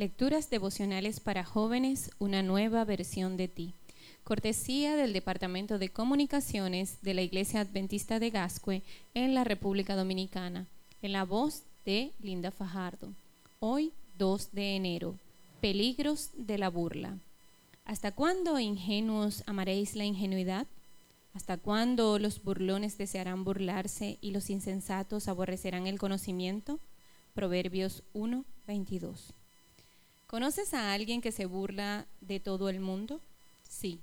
Lecturas devocionales para jóvenes, una nueva versión de ti. Cortesía del Departamento de Comunicaciones de la Iglesia Adventista de Gascue en la República Dominicana, en la voz de Linda Fajardo. Hoy, 2 de enero. Peligros de la burla. ¿Hasta cuándo, ingenuos, amaréis la ingenuidad? ¿Hasta cuándo los burlones desearán burlarse y los insensatos aborrecerán el conocimiento? Proverbios 1, 22. ¿Conoces a alguien que se burla de todo el mundo? Sí,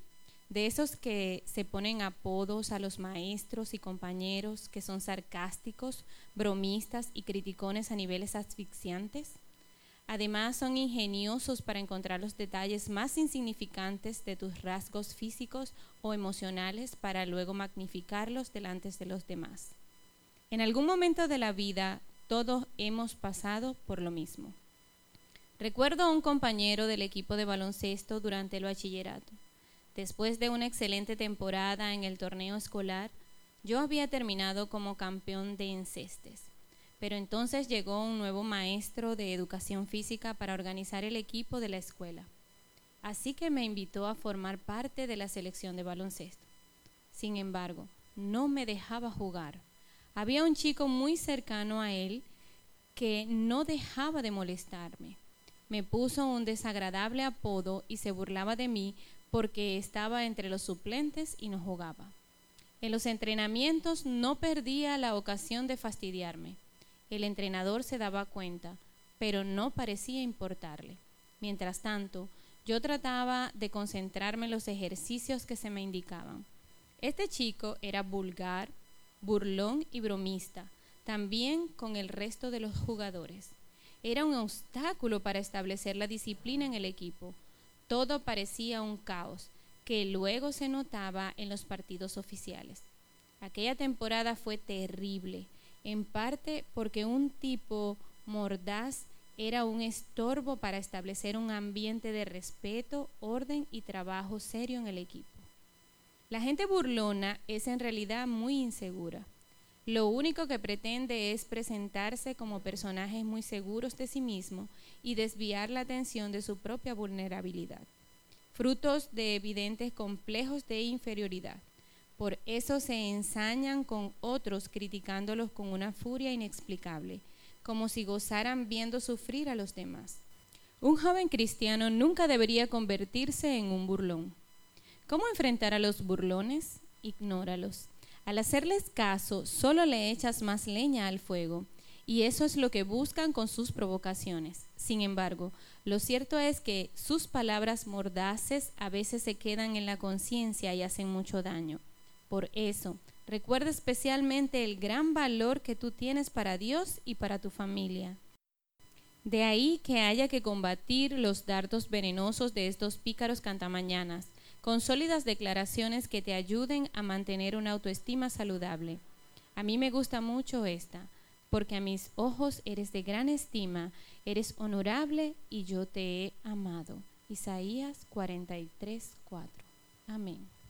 de esos que se ponen apodos a los maestros y compañeros, que son sarcásticos, bromistas y criticones a niveles asfixiantes. Además, son ingeniosos para encontrar los detalles más insignificantes de tus rasgos físicos o emocionales para luego magnificarlos delante de los demás. En algún momento de la vida, todos hemos pasado por lo mismo. Recuerdo a un compañero del equipo de baloncesto durante el bachillerato. Después de una excelente temporada en el torneo escolar, yo había terminado como campeón de encestes. Pero entonces llegó un nuevo maestro de educación física para organizar el equipo de la escuela. Así que me invitó a formar parte de la selección de baloncesto. Sin embargo, no me dejaba jugar. Había un chico muy cercano a él que no dejaba de molestarme. Me puso un desagradable apodo y se burlaba de mí porque estaba entre los suplentes y no jugaba. En los entrenamientos no perdía la ocasión de fastidiarme. El entrenador se daba cuenta, pero no parecía importarle. Mientras tanto, yo trataba de concentrarme en los ejercicios que se me indicaban. Este chico era vulgar, burlón y bromista, también con el resto de los jugadores. Era un obstáculo para establecer la disciplina en el equipo. Todo parecía un caos, que luego se notaba en los partidos oficiales. Aquella temporada fue terrible en parte porque un tipo mordaz era un estorbo para establecer un ambiente de respeto, orden y trabajo serio en el equipo. La gente burlona es en realidad muy insegura. Lo único que pretende es presentarse como personajes muy seguros de sí mismo y desviar la atención de su propia vulnerabilidad, frutos de evidentes complejos de inferioridad. Por eso se ensañan con otros criticándolos con una furia inexplicable, como si gozaran viendo sufrir a los demás. Un joven cristiano nunca debería convertirse en un burlón. ¿Cómo enfrentar a los burlones? Ignóralos. Al hacerles caso, solo le echas más leña al fuego, y eso es lo que buscan con sus provocaciones. Sin embargo, lo cierto es que sus palabras mordaces a veces se quedan en la conciencia y hacen mucho daño. Por eso, recuerda especialmente el gran valor que tú tienes para Dios y para tu familia. De ahí que haya que combatir los dardos venenosos de estos pícaros cantamañanas, con sólidas declaraciones que te ayuden a mantener una autoestima saludable. A mí me gusta mucho esta, porque a mis ojos eres de gran estima, eres honorable y yo te he amado. Isaías 43, 4. Amén.